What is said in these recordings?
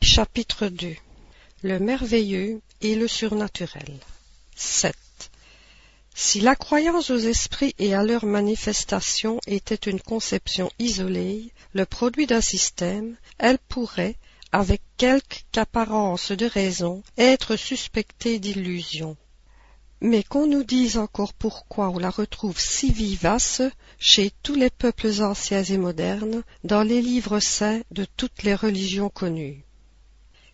Chapitre 2 Le merveilleux et le surnaturel 7. Si la croyance aux esprits et à leurs manifestations était une conception isolée, le produit d'un système, elle pourrait, avec quelque apparence de raison, être suspectée d'illusion. Mais qu'on nous dise encore pourquoi on la retrouve si vivace chez tous les peuples anciens et modernes, dans les livres saints de toutes les religions connues.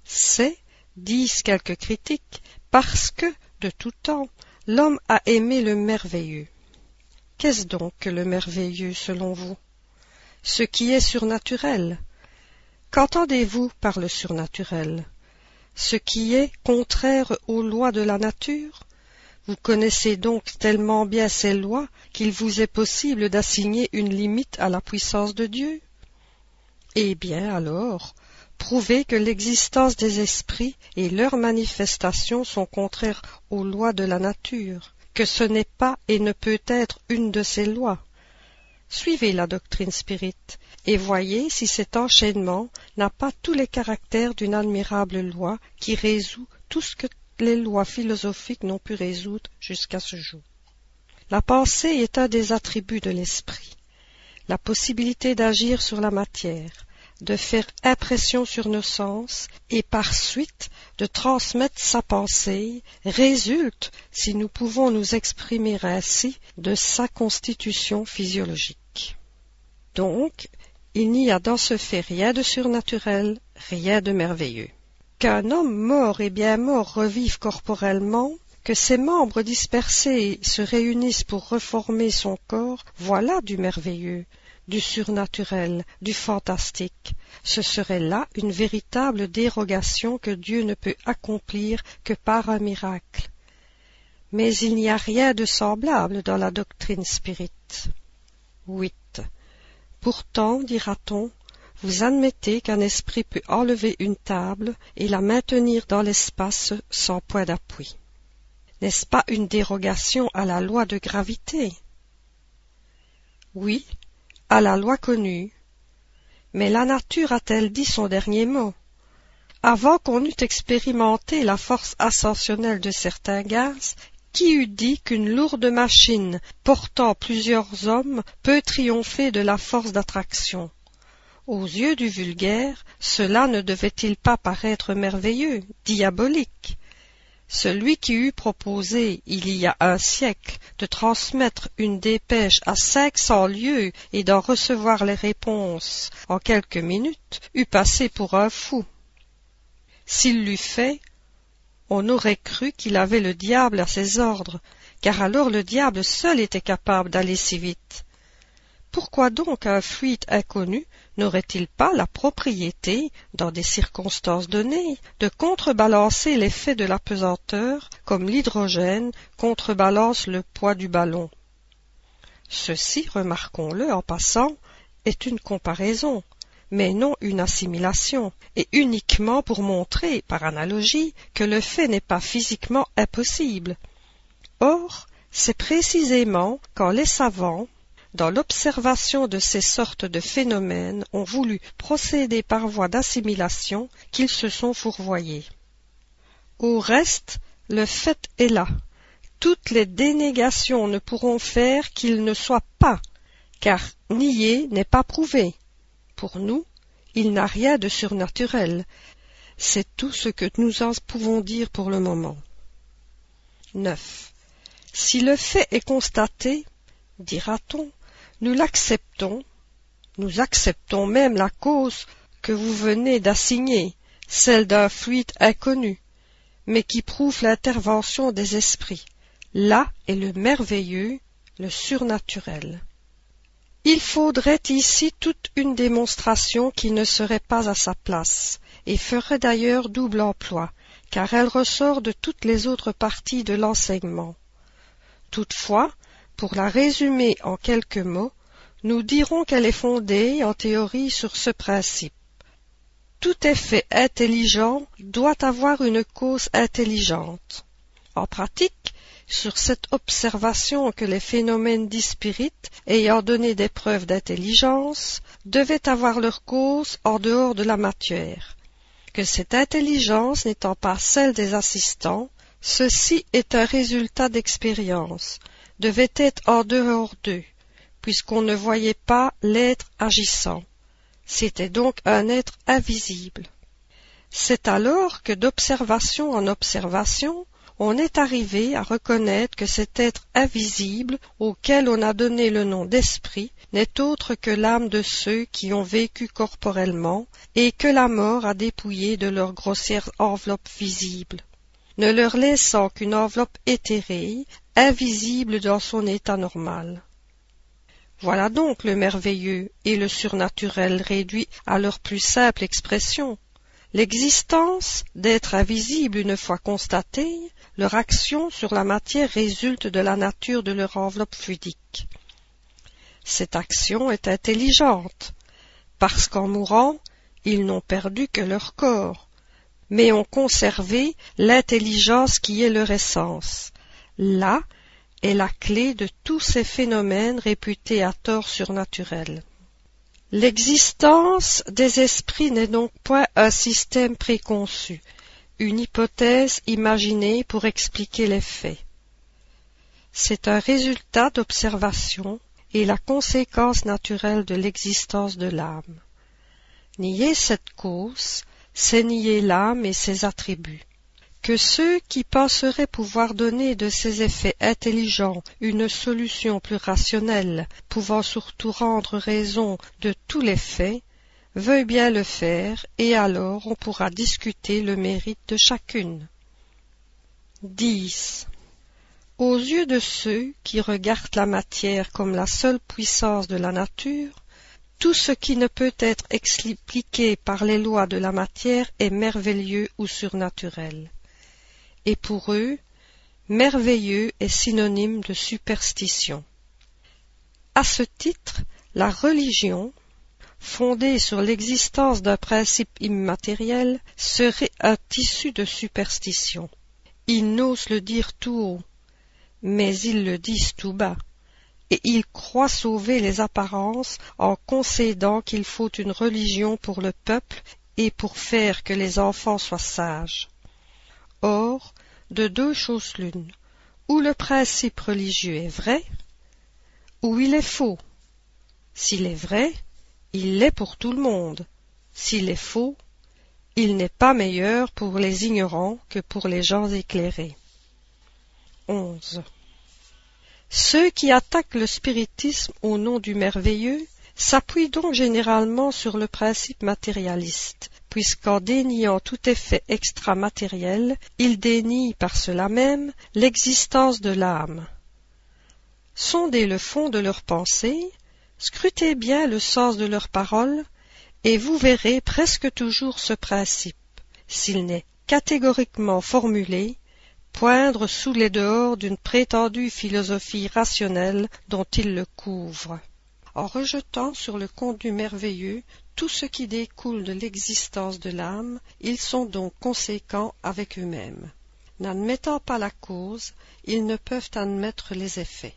C'est, disent quelques critiques, parce que, de tout temps, l'homme a aimé le merveilleux. Qu'est-ce donc que le merveilleux selon vous? Ce qui est surnaturel. Qu'entendez-vous par le surnaturel? Ce qui est contraire aux lois de la nature? Vous connaissez donc tellement bien ces lois qu'il vous est possible d'assigner une limite à la puissance de Dieu? Eh bien alors, prouvez que l'existence des esprits et leurs manifestations sont contraires aux lois de la nature, que ce n'est pas et ne peut être une de ces lois. Suivez la doctrine spirite, et voyez si cet enchaînement n'a pas tous les caractères d'une admirable loi qui résout tout ce que les lois philosophiques n'ont pu résoudre jusqu'à ce jour. La pensée est un des attributs de l'esprit. La possibilité d'agir sur la matière, de faire impression sur nos sens et par suite de transmettre sa pensée résulte, si nous pouvons nous exprimer ainsi, de sa constitution physiologique. Donc, il n'y a dans ce fait rien de surnaturel, rien de merveilleux qu'un homme mort et bien mort revive corporellement, que ses membres dispersés se réunissent pour reformer son corps, voilà du merveilleux, du surnaturel, du fantastique. Ce serait là une véritable dérogation que Dieu ne peut accomplir que par un miracle. Mais il n'y a rien de semblable dans la doctrine spirite. 8. Pourtant, dira-t-on, vous admettez qu'un esprit peut enlever une table et la maintenir dans l'espace sans point d'appui. N'est-ce pas une dérogation à la loi de gravité? Oui, à la loi connue. Mais la nature a-t-elle dit son dernier mot? Avant qu'on eût expérimenté la force ascensionnelle de certains gaz, qui eût dit qu'une lourde machine portant plusieurs hommes peut triompher de la force d'attraction? Aux yeux du vulgaire, cela ne devait-il pas paraître merveilleux, diabolique? Celui qui eût proposé, il y a un siècle, de transmettre une dépêche à cinq cents lieues et d'en recevoir les réponses en quelques minutes, eût passé pour un fou. S'il l'eût fait, on aurait cru qu'il avait le diable à ses ordres, car alors le diable seul était capable d'aller si vite. Pourquoi donc un fluide inconnu n'aurait-il pas la propriété, dans des circonstances données, de contrebalancer l'effet de la pesanteur, comme l'hydrogène contrebalance le poids du ballon? Ceci, remarquons-le en passant, est une comparaison, mais non une assimilation, et uniquement pour montrer, par analogie, que le fait n'est pas physiquement impossible. Or, c'est précisément quand les savants, dans l'observation de ces sortes de phénomènes, ont voulu procéder par voie d'assimilation qu'ils se sont fourvoyés. Au reste, le fait est là. Toutes les dénégations ne pourront faire qu'il ne soit pas, car nier n'est pas prouvé. Pour nous, il n'a rien de surnaturel. C'est tout ce que nous en pouvons dire pour le moment. 9. Si le fait est constaté, dira-t-on, nous l'acceptons, nous acceptons même la cause que vous venez d'assigner, celle d'un fluide inconnu, mais qui prouve l'intervention des esprits. Là est le merveilleux, le surnaturel. Il faudrait ici toute une démonstration qui ne serait pas à sa place, et ferait d'ailleurs double emploi, car elle ressort de toutes les autres parties de l'enseignement. Toutefois, pour la résumer en quelques mots, nous dirons qu'elle est fondée en théorie sur ce principe. Tout effet intelligent doit avoir une cause intelligente. En pratique, sur cette observation que les phénomènes dispirites, ayant donné des preuves d'intelligence, devaient avoir leur cause en dehors de la matière. que cette intelligence n'étant pas celle des assistants, ceci est un résultat d'expérience, devait être en dehors d'eux, puisqu'on ne voyait pas l'être agissant. C'était donc un être invisible. C'est alors que d'observation en observation, on est arrivé à reconnaître que cet être invisible, auquel on a donné le nom d'esprit, n'est autre que l'âme de ceux qui ont vécu corporellement et que la mort a dépouillé de leur grossière enveloppe visible, ne leur laissant qu'une enveloppe éthérée, invisible dans son état normal. Voilà donc le merveilleux et le surnaturel réduit à leur plus simple expression. L'existence d'êtres invisibles une fois constatée, leur action sur la matière résulte de la nature de leur enveloppe fluidique. Cette action est intelligente, parce qu'en mourant, ils n'ont perdu que leur corps, mais ont conservé l'intelligence qui est leur essence. Là est la clé de tous ces phénomènes réputés à tort surnaturels. L'existence des esprits n'est donc point un système préconçu, une hypothèse imaginée pour expliquer les faits. C'est un résultat d'observation et la conséquence naturelle de l'existence de l'âme. Nier cette cause, c'est nier l'âme et ses attributs. Que ceux qui penseraient pouvoir donner de ces effets intelligents une solution plus rationnelle, pouvant surtout rendre raison de tous les faits, veuillent bien le faire, et alors on pourra discuter le mérite de chacune. 10. Aux yeux de ceux qui regardent la matière comme la seule puissance de la nature, tout ce qui ne peut être expliqué par les lois de la matière est merveilleux ou surnaturel. Et pour eux, merveilleux est synonyme de superstition. À ce titre, la religion, fondée sur l'existence d'un principe immatériel, serait un tissu de superstition. Ils n'osent le dire tout haut, mais ils le disent tout bas, et ils croient sauver les apparences en concédant qu'il faut une religion pour le peuple et pour faire que les enfants soient sages. Or, de deux choses l'une, ou le principe religieux est vrai, ou il est faux. S'il est vrai, il l'est pour tout le monde. S'il est faux, il n'est pas meilleur pour les ignorants que pour les gens éclairés. 11. Ceux qui attaquent le spiritisme au nom du merveilleux s'appuient donc généralement sur le principe matérialiste, puisqu'en déniant tout effet extramatériel, ils dénient par cela même l'existence de l'âme. Sondez le fond de leurs pensées, scrutez bien le sens de leurs paroles, et vous verrez presque toujours ce principe, s'il n'est catégoriquement formulé, poindre sous les dehors d'une prétendue philosophie rationnelle dont il le couvre. En rejetant sur le contenu merveilleux tout ce qui découle de l'existence de l'âme, ils sont donc conséquents avec eux-mêmes. N'admettant pas la cause, ils ne peuvent admettre les effets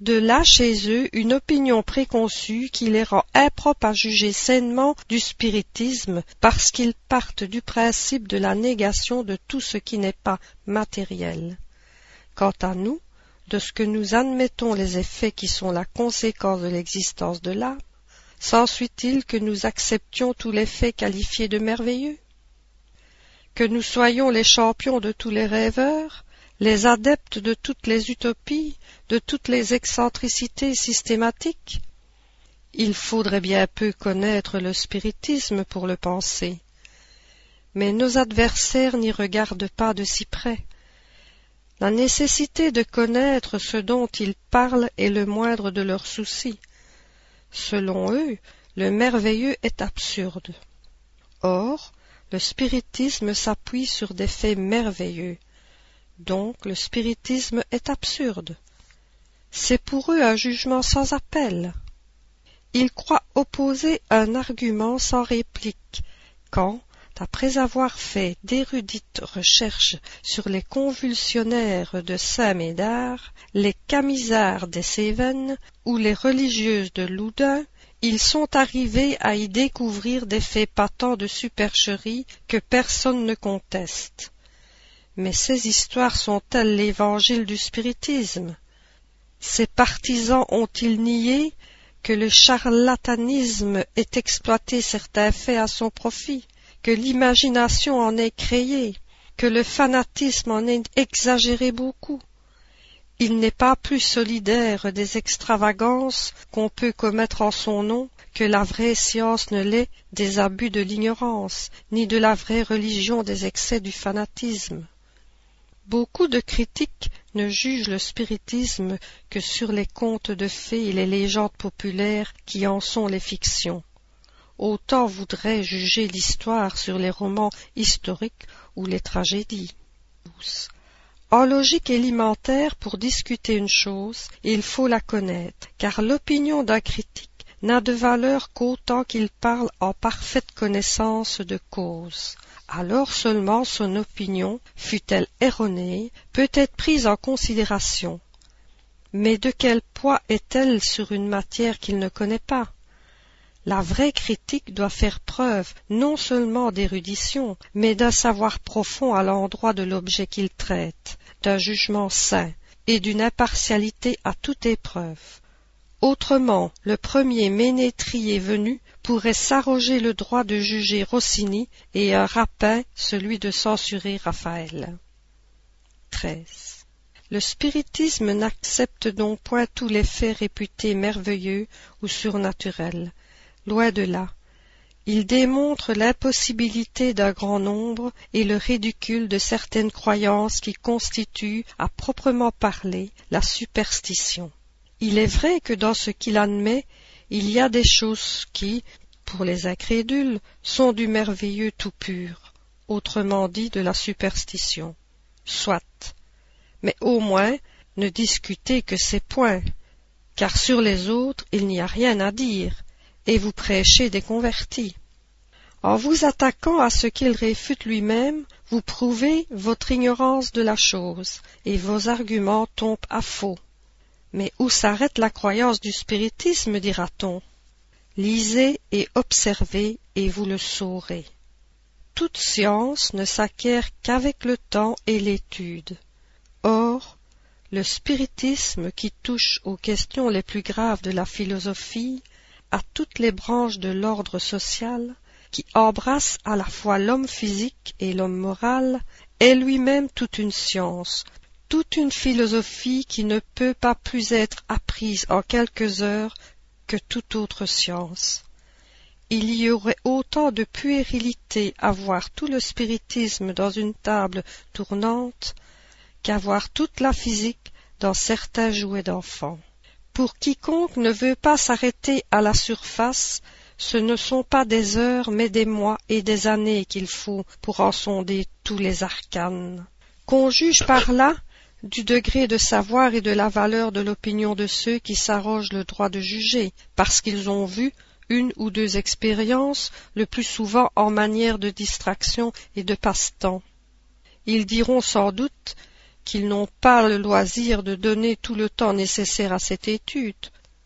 de là chez eux une opinion préconçue qui les rend impropres à juger sainement du spiritisme parce qu'ils partent du principe de la négation de tout ce qui n'est pas matériel. Quant à nous, de ce que nous admettons les effets qui sont la conséquence de l'existence de l'âme, s'ensuit-il que nous acceptions tous les faits qualifiés de merveilleux? Que nous soyons les champions de tous les rêveurs, les adeptes de toutes les utopies, de toutes les excentricités systématiques? Il faudrait bien peu connaître le spiritisme pour le penser. Mais nos adversaires n'y regardent pas de si près. La nécessité de connaître ce dont ils parlent est le moindre de leurs soucis. Selon eux, le merveilleux est absurde. Or, le spiritisme s'appuie sur des faits merveilleux. Donc le spiritisme est absurde. C'est pour eux un jugement sans appel. Ils croient opposer un argument sans réplique, quand, après avoir fait d'érudites recherches sur les convulsionnaires de Saint-Médard, les camisards des Cévennes ou les religieuses de Loudun, ils sont arrivés à y découvrir des faits patents de supercherie que personne ne conteste. Mais ces histoires sont-elles l'évangile du spiritisme? Ces partisans ont-ils nié que le charlatanisme ait exploité certains faits à son profit, que l'imagination en ait créé, que le fanatisme en ait exagéré beaucoup il n'est pas plus solidaire des extravagances qu'on peut commettre en son nom que la vraie science ne l'est des abus de l'ignorance, ni de la vraie religion des excès du fanatisme. Beaucoup de critiques ne jugent le spiritisme que sur les contes de fées et les légendes populaires qui en sont les fictions. Autant voudraient juger l'histoire sur les romans historiques ou les tragédies. En logique élémentaire, pour discuter une chose, il faut la connaître, car l'opinion d'un critique n'a de valeur qu'autant qu'il parle en parfaite connaissance de cause. Alors seulement son opinion, fût-elle erronée, peut être prise en considération. Mais de quel poids est-elle sur une matière qu'il ne connaît pas? La vraie critique doit faire preuve non seulement d'érudition, mais d'un savoir profond à l'endroit de l'objet qu'il traite, d'un jugement sain et d'une impartialité à toute épreuve. Autrement, le premier ménétrier venu pourrait s'arroger le droit de juger Rossini et un rapin celui de censurer Raphaël. 13. Le spiritisme n'accepte donc point tous les faits réputés merveilleux ou surnaturels. Loin de là, il démontre l'impossibilité d'un grand nombre et le ridicule de certaines croyances qui constituent, à proprement parler, la superstition. Il est vrai que dans ce qu'il admet, il y a des choses qui, pour les incrédules, sont du merveilleux tout pur, autrement dit de la superstition. Soit. Mais au moins, ne discutez que ces points, car sur les autres il n'y a rien à dire, et vous prêchez des convertis. En vous attaquant à ce qu'il réfute lui-même, vous prouvez votre ignorance de la chose, et vos arguments tombent à faux. Mais où s'arrête la croyance du spiritisme, dira-t-on? Lisez et observez, et vous le saurez. Toute science ne s'acquiert qu'avec le temps et l'étude. Or, le spiritisme qui touche aux questions les plus graves de la philosophie à toutes les branches de l'ordre social, qui embrasse à la fois l'homme physique et l'homme moral, est lui-même toute une science, toute une philosophie qui ne peut pas plus être apprise en quelques heures que toute autre science. Il y aurait autant de puérilité à voir tout le spiritisme dans une table tournante qu'à voir toute la physique dans certains jouets d'enfants. Pour quiconque ne veut pas s'arrêter à la surface, ce ne sont pas des heures, mais des mois et des années qu'il faut pour en sonder tous les arcanes. Qu'on juge par là du degré de savoir et de la valeur de l'opinion de ceux qui s'arrogent le droit de juger, parce qu'ils ont vu une ou deux expériences, le plus souvent en manière de distraction et de passe-temps. Ils diront sans doute qu'ils n'ont pas le loisir de donner tout le temps nécessaire à cette étude.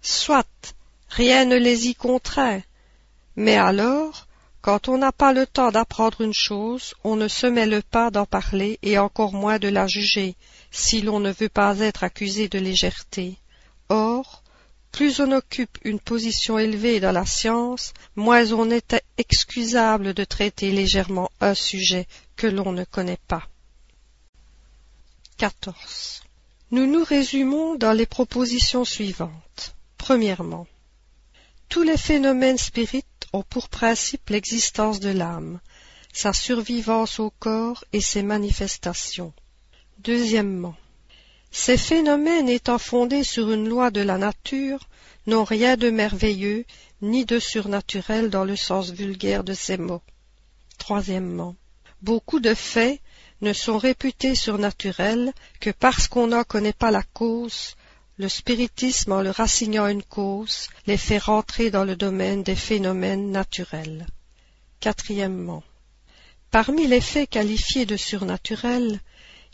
Soit, rien ne les y contraint. Mais alors, quand on n'a pas le temps d'apprendre une chose, on ne se mêle pas d'en parler et encore moins de la juger, si l'on ne veut pas être accusé de légèreté. Or, plus on occupe une position élevée dans la science, moins on est excusable de traiter légèrement un sujet que l'on ne connaît pas. Nous nous résumons dans les propositions suivantes. Premièrement, tous les phénomènes spirites ont pour principe l'existence de l'âme, sa survivance au corps et ses manifestations. Deuxièmement, ces phénomènes étant fondés sur une loi de la nature n'ont rien de merveilleux ni de surnaturel dans le sens vulgaire de ces mots. Troisièmement, beaucoup de faits ne sont réputés surnaturels que parce qu'on n'en connaît pas la cause, le spiritisme en leur assignant une cause les fait rentrer dans le domaine des phénomènes naturels. Quatrièmement, parmi les faits qualifiés de surnaturels,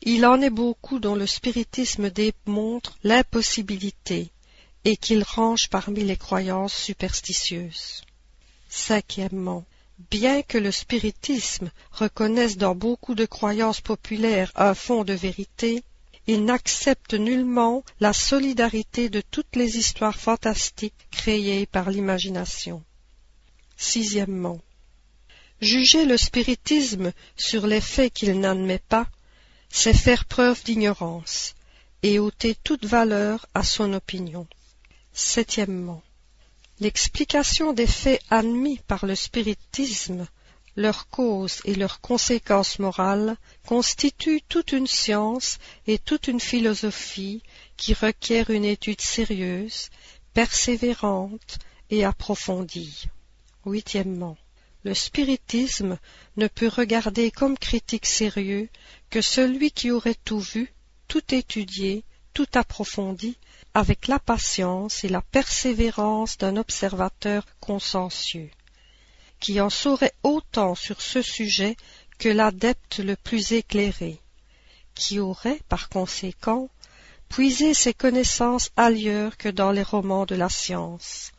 il en est beaucoup dont le spiritisme démontre l'impossibilité, et qu'il range parmi les croyances superstitieuses. Cinquièmement, bien que le spiritisme reconnaisse dans beaucoup de croyances populaires un fond de vérité, il n'accepte nullement la solidarité de toutes les histoires fantastiques créées par l'imagination. Sixièmement, juger le spiritisme sur les faits qu'il n'admet pas, c'est faire preuve d'ignorance et ôter toute valeur à son opinion. Septièmement, l'explication des faits admis par le spiritisme, leurs causes et leurs conséquences morales constitue toute une science et toute une philosophie qui requiert une étude sérieuse, persévérante et approfondie. Huitièmement, le spiritisme ne peut regarder comme critique sérieux que celui qui aurait tout vu, tout étudié, tout approfondi, avec la patience et la persévérance d'un observateur consciencieux, qui en saurait autant sur ce sujet que l'adepte le plus éclairé, qui aurait, par conséquent, puisé ses connaissances ailleurs que dans les romans de la science,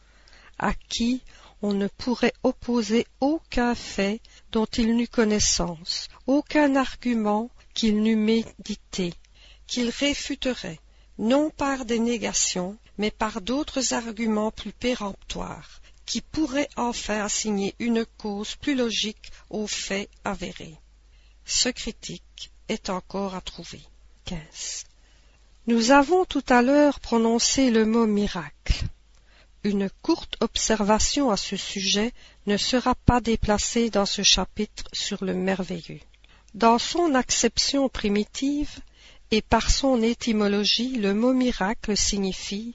à qui on ne pourrait opposer aucun fait dont il n'eût connaissance, aucun argument qu'il n'eût médité, qu'il réfuterait, non par des négations, mais par d'autres arguments plus péremptoires, qui pourraient enfin assigner une cause plus logique aux faits avérés. Ce critique est encore à trouver. 15. Nous avons tout à l'heure prononcé le mot miracle. Une courte observation à ce sujet ne sera pas déplacée dans ce chapitre sur le merveilleux. Dans son acception primitive et par son étymologie, le mot miracle signifie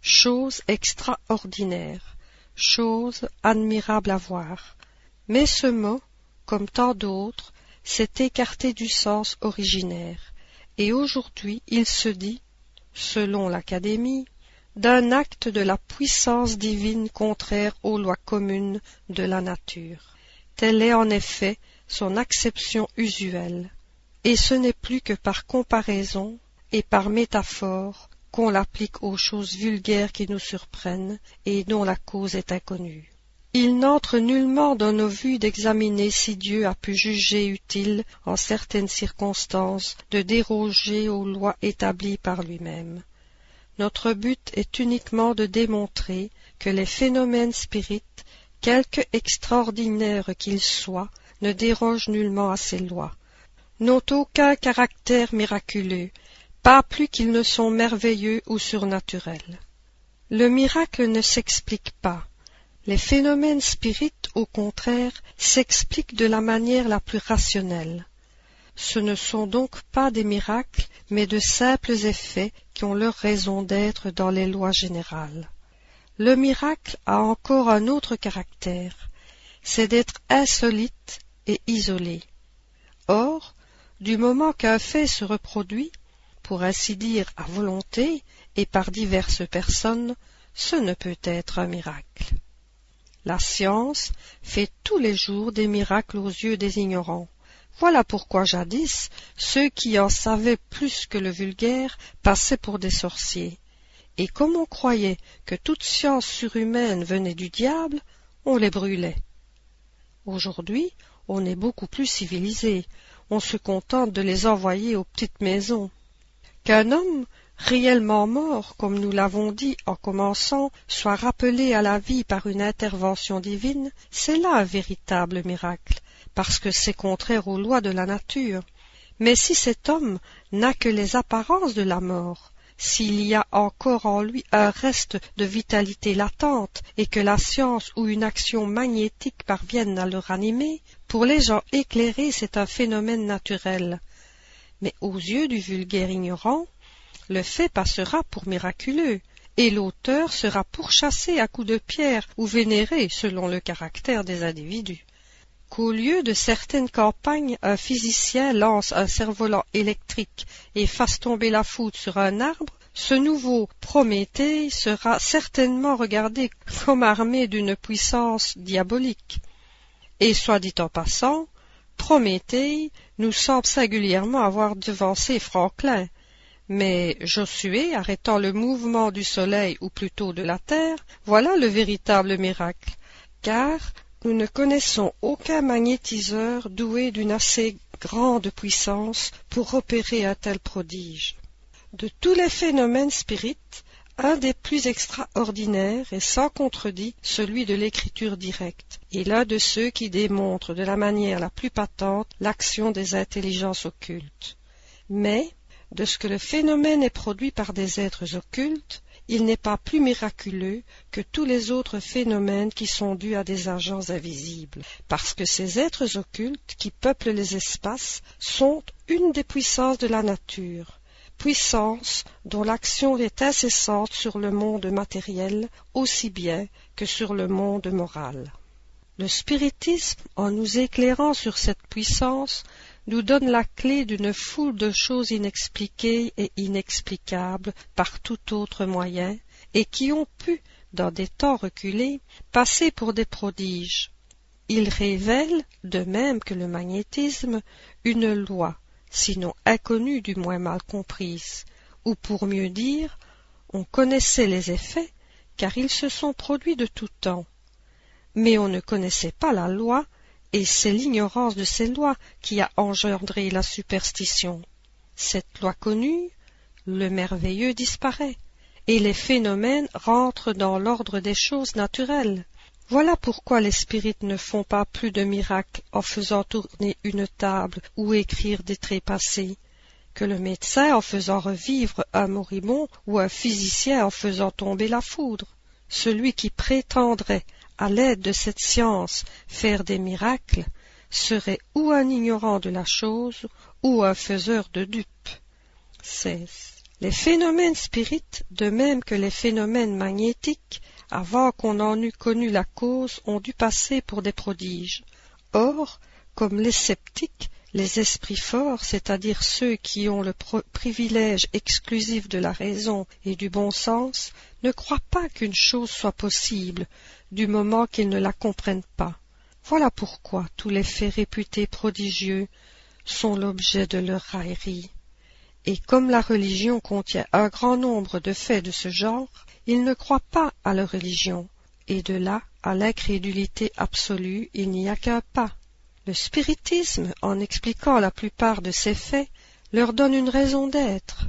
chose extraordinaire, chose admirable à voir. Mais ce mot, comme tant d'autres, s'est écarté du sens originaire, et aujourd'hui il se dit, selon l'Académie, d'un acte de la puissance divine contraire aux lois communes de la nature. Telle est en effet son acception usuelle, et ce n'est plus que par comparaison et par métaphore qu'on l'applique aux choses vulgaires qui nous surprennent et dont la cause est inconnue. Il n'entre nullement dans nos vues d'examiner si Dieu a pu juger utile, en certaines circonstances, de déroger aux lois établies par lui-même. Notre but est uniquement de démontrer que les phénomènes spirites, quelque extraordinaires qu'ils soient, ne dérogent nullement à ces lois, n'ont aucun caractère miraculeux, pas plus qu'ils ne sont merveilleux ou surnaturels. Le miracle ne s'explique pas. Les phénomènes spirites, au contraire, s'expliquent de la manière la plus rationnelle. Ce ne sont donc pas des miracles, mais de simples effets qui ont leur raison d'être dans les lois générales. Le miracle a encore un autre caractère, c'est d'être insolite et isolé. Or, du moment qu'un fait se reproduit, pour ainsi dire à volonté et par diverses personnes, ce ne peut être un miracle. La science fait tous les jours des miracles aux yeux des ignorants, voilà pourquoi jadis ceux qui en savaient plus que le vulgaire passaient pour des sorciers. Et comme on croyait que toute science surhumaine venait du diable, on les brûlait. Aujourd'hui, on est beaucoup plus civilisé, on se contente de les envoyer aux petites maisons. Qu'un homme, réellement mort, comme nous l'avons dit en commençant, soit rappelé à la vie par une intervention divine, c'est là un véritable miracle, parce que c'est contraire aux lois de la nature. Mais si cet homme n'a que les apparences de la mort, s'il y a encore en lui un reste de vitalité latente et que la science ou une action magnétique parvienne à le ranimer, pour les gens éclairés c'est un phénomène naturel. Mais aux yeux du vulgaire ignorant, le fait passera pour miraculeux, et l'auteur sera pourchassé à coups de pierre ou vénéré selon le caractère des individus qu'au lieu de certaines campagnes un physicien lance un cerf-volant électrique et fasse tomber la foudre sur un arbre, ce nouveau Prométhée sera certainement regardé comme armé d'une puissance diabolique. Et soit dit en passant, Prométhée nous semble singulièrement avoir devancé Franklin, Mais Josué, arrêtant le mouvement du soleil ou plutôt de la terre, voilà le véritable miracle. Car nous ne connaissons aucun magnétiseur doué d'une assez grande puissance pour opérer un tel prodige. De tous les phénomènes spirites, un des plus extraordinaires est sans contredit celui de l'écriture directe, et l'un de ceux qui démontrent de la manière la plus patente l'action des intelligences occultes. Mais, de ce que le phénomène est produit par des êtres occultes, il n'est pas plus miraculeux que tous les autres phénomènes qui sont dus à des agents invisibles, parce que ces êtres occultes qui peuplent les espaces sont une des puissances de la nature, puissance dont l'action est incessante sur le monde matériel aussi bien que sur le monde moral. Le spiritisme, en nous éclairant sur cette puissance, nous donne la clé d'une foule de choses inexpliquées et inexplicables par tout autre moyen, et qui ont pu, dans des temps reculés, passer pour des prodiges. Il révèle, de même que le magnétisme, une loi, sinon inconnue du moins mal comprise, ou pour mieux dire, on connaissait les effets, car ils se sont produits de tout temps. Mais on ne connaissait pas la loi, et c'est l'ignorance de ces lois qui a engendré la superstition. Cette loi connue, le merveilleux disparaît, et les phénomènes rentrent dans l'ordre des choses naturelles. Voilà pourquoi les spirites ne font pas plus de miracles en faisant tourner une table ou écrire des trépassés, que le médecin en faisant revivre un moribond ou un physicien en faisant tomber la foudre. Celui qui prétendrait, à l'aide de cette science, faire des miracles, serait ou un ignorant de la chose, ou un faiseur de dupes. 16. Les phénomènes spirites, de même que les phénomènes magnétiques, avant qu'on en eût connu la cause, ont dû passer pour des prodiges. Or, comme les sceptiques, les esprits forts, c'est-à-dire ceux qui ont le privilège exclusif de la raison et du bon sens, ne croient pas qu'une chose soit possible, du moment qu'ils ne la comprennent pas. Voilà pourquoi tous les faits réputés prodigieux sont l'objet de leur raillerie. Et comme la religion contient un grand nombre de faits de ce genre, ils ne croient pas à la religion, et de là à l'incrédulité absolue il n'y a qu'un pas. Le spiritisme, en expliquant la plupart de ces faits, leur donne une raison d'être.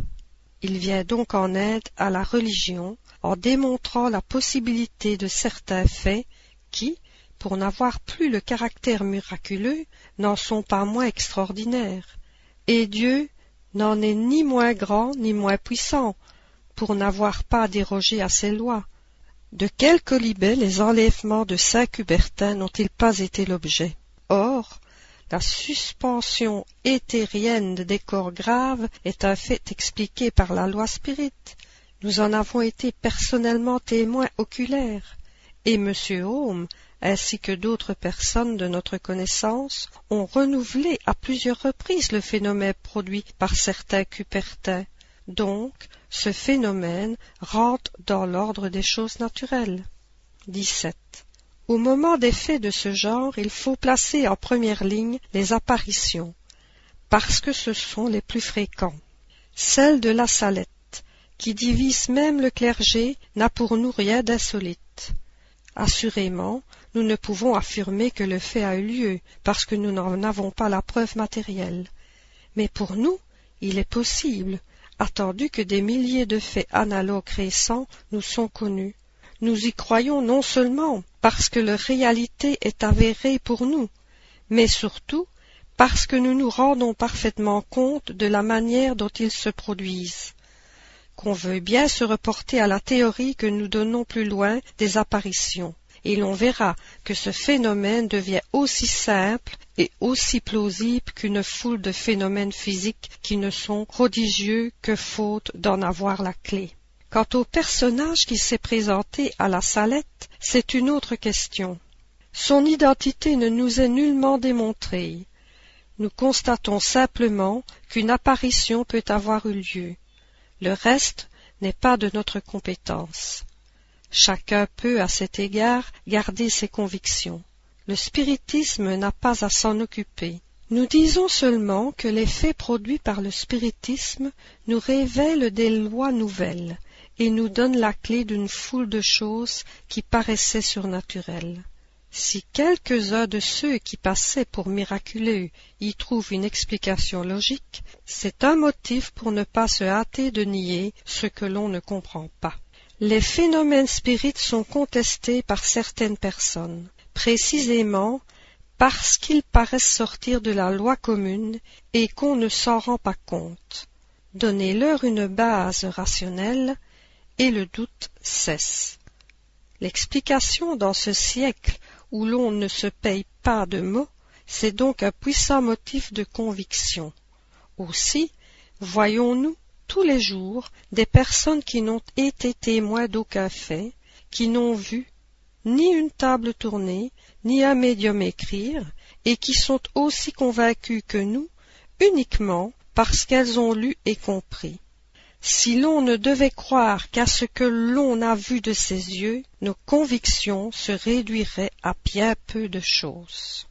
Il vient donc en aide à la religion en démontrant la possibilité de certains faits qui, pour n'avoir plus le caractère miraculeux, n'en sont pas moins extraordinaires. Et Dieu n'en est ni moins grand ni moins puissant, pour n'avoir pas dérogé à ses lois. De quel colibet les enlèvements de saint Cubertin n'ont-ils pas été l'objet? Or, la suspension éthérienne des corps graves est un fait expliqué par la loi spirite. Nous en avons été personnellement témoins oculaires, et M. Home, ainsi que d'autres personnes de notre connaissance, ont renouvelé à plusieurs reprises le phénomène produit par certains Cupertins. Donc, ce phénomène rentre dans l'ordre des choses naturelles. 17. Au moment des faits de ce genre, il faut placer en première ligne les apparitions, parce que ce sont les plus fréquents. Celle de la salette, qui divise même le clergé, n'a pour nous rien d'insolite. Assurément, nous ne pouvons affirmer que le fait a eu lieu, parce que nous n'en avons pas la preuve matérielle. Mais pour nous, il est possible, attendu que des milliers de faits analogues récents nous sont connus. Nous y croyons non seulement parce que leur réalité est avérée pour nous, mais surtout parce que nous nous rendons parfaitement compte de la manière dont ils se produisent. Qu'on veuille bien se reporter à la théorie que nous donnons plus loin des apparitions et l'on verra que ce phénomène devient aussi simple et aussi plausible qu'une foule de phénomènes physiques qui ne sont prodigieux que faute d'en avoir la clé. Quant au personnage qui s'est présenté à la salette, c'est une autre question. Son identité ne nous est nullement démontrée. Nous constatons simplement qu'une apparition peut avoir eu lieu. Le reste n'est pas de notre compétence. Chacun peut, à cet égard, garder ses convictions. Le spiritisme n'a pas à s'en occuper. Nous disons seulement que les faits produits par le spiritisme nous révèlent des lois nouvelles nous donnent la clé d'une foule de choses qui paraissaient surnaturelles. Si quelques-uns de ceux qui passaient pour miraculeux y trouvent une explication logique, c'est un motif pour ne pas se hâter de nier ce que l'on ne comprend pas. Les phénomènes spirites sont contestés par certaines personnes, précisément parce qu'ils paraissent sortir de la loi commune et qu'on ne s'en rend pas compte. Donnez-leur une base rationnelle et le doute cesse. L'explication dans ce siècle où l'on ne se paye pas de mots, c'est donc un puissant motif de conviction. Aussi, voyons-nous tous les jours des personnes qui n'ont été témoins d'aucun fait, qui n'ont vu ni une table tournée, ni un médium écrire, et qui sont aussi convaincues que nous uniquement parce qu'elles ont lu et compris. Si l'on ne devait croire qu'à ce que l'on a vu de ses yeux, nos convictions se réduiraient à bien peu de choses.